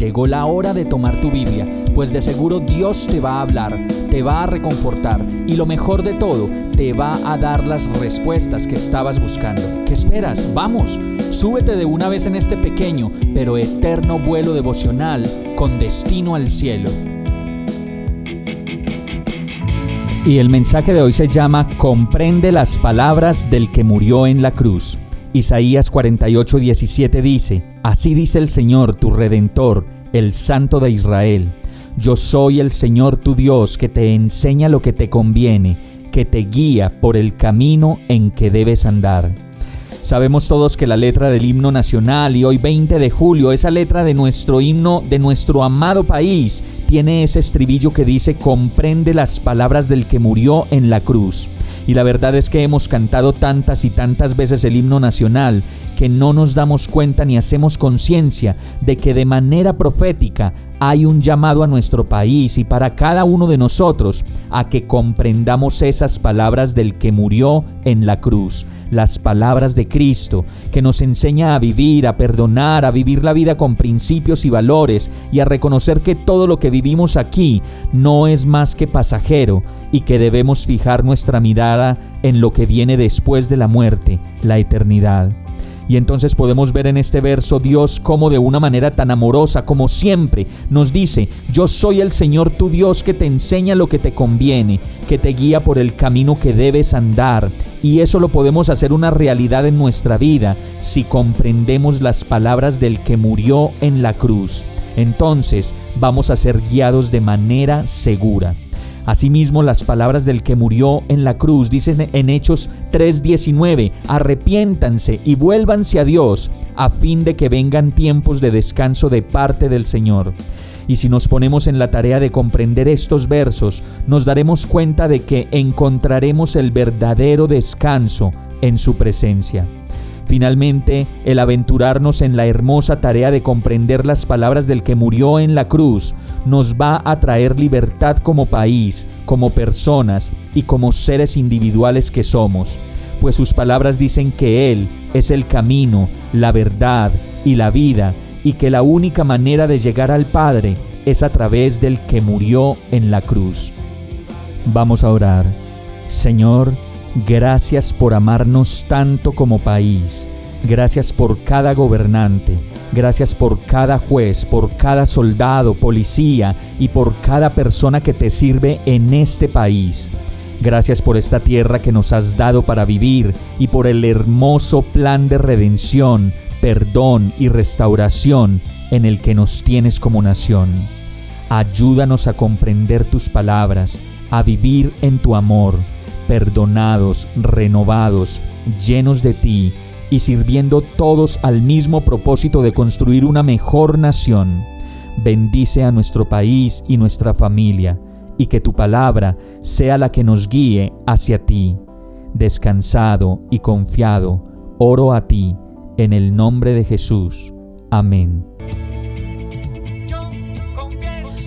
Llegó la hora de tomar tu Biblia, pues de seguro Dios te va a hablar, te va a reconfortar y lo mejor de todo, te va a dar las respuestas que estabas buscando. ¿Qué esperas? Vamos, súbete de una vez en este pequeño pero eterno vuelo devocional con destino al cielo. Y el mensaje de hoy se llama Comprende las palabras del que murió en la cruz. Isaías 48:17 dice, Así dice el Señor tu Redentor, el Santo de Israel. Yo soy el Señor tu Dios que te enseña lo que te conviene, que te guía por el camino en que debes andar. Sabemos todos que la letra del himno nacional y hoy 20 de julio, esa letra de nuestro himno de nuestro amado país, tiene ese estribillo que dice comprende las palabras del que murió en la cruz. Y la verdad es que hemos cantado tantas y tantas veces el himno nacional que no nos damos cuenta ni hacemos conciencia de que de manera profética hay un llamado a nuestro país y para cada uno de nosotros a que comprendamos esas palabras del que murió en la cruz, las palabras de Cristo, que nos enseña a vivir, a perdonar, a vivir la vida con principios y valores y a reconocer que todo lo que vivimos aquí no es más que pasajero y que debemos fijar nuestra mirada en lo que viene después de la muerte, la eternidad. Y entonces podemos ver en este verso Dios como de una manera tan amorosa como siempre nos dice, yo soy el Señor tu Dios que te enseña lo que te conviene, que te guía por el camino que debes andar. Y eso lo podemos hacer una realidad en nuestra vida si comprendemos las palabras del que murió en la cruz. Entonces vamos a ser guiados de manera segura. Asimismo, las palabras del que murió en la cruz dicen en Hechos 3:19, arrepiéntanse y vuélvanse a Dios a fin de que vengan tiempos de descanso de parte del Señor. Y si nos ponemos en la tarea de comprender estos versos, nos daremos cuenta de que encontraremos el verdadero descanso en su presencia. Finalmente, el aventurarnos en la hermosa tarea de comprender las palabras del que murió en la cruz nos va a traer libertad como país, como personas y como seres individuales que somos, pues sus palabras dicen que Él es el camino, la verdad y la vida, y que la única manera de llegar al Padre es a través del que murió en la cruz. Vamos a orar. Señor, Gracias por amarnos tanto como país. Gracias por cada gobernante. Gracias por cada juez, por cada soldado, policía y por cada persona que te sirve en este país. Gracias por esta tierra que nos has dado para vivir y por el hermoso plan de redención, perdón y restauración en el que nos tienes como nación. Ayúdanos a comprender tus palabras, a vivir en tu amor perdonados, renovados, llenos de ti y sirviendo todos al mismo propósito de construir una mejor nación. Bendice a nuestro país y nuestra familia, y que tu palabra sea la que nos guíe hacia ti. Descansado y confiado, oro a ti, en el nombre de Jesús. Amén.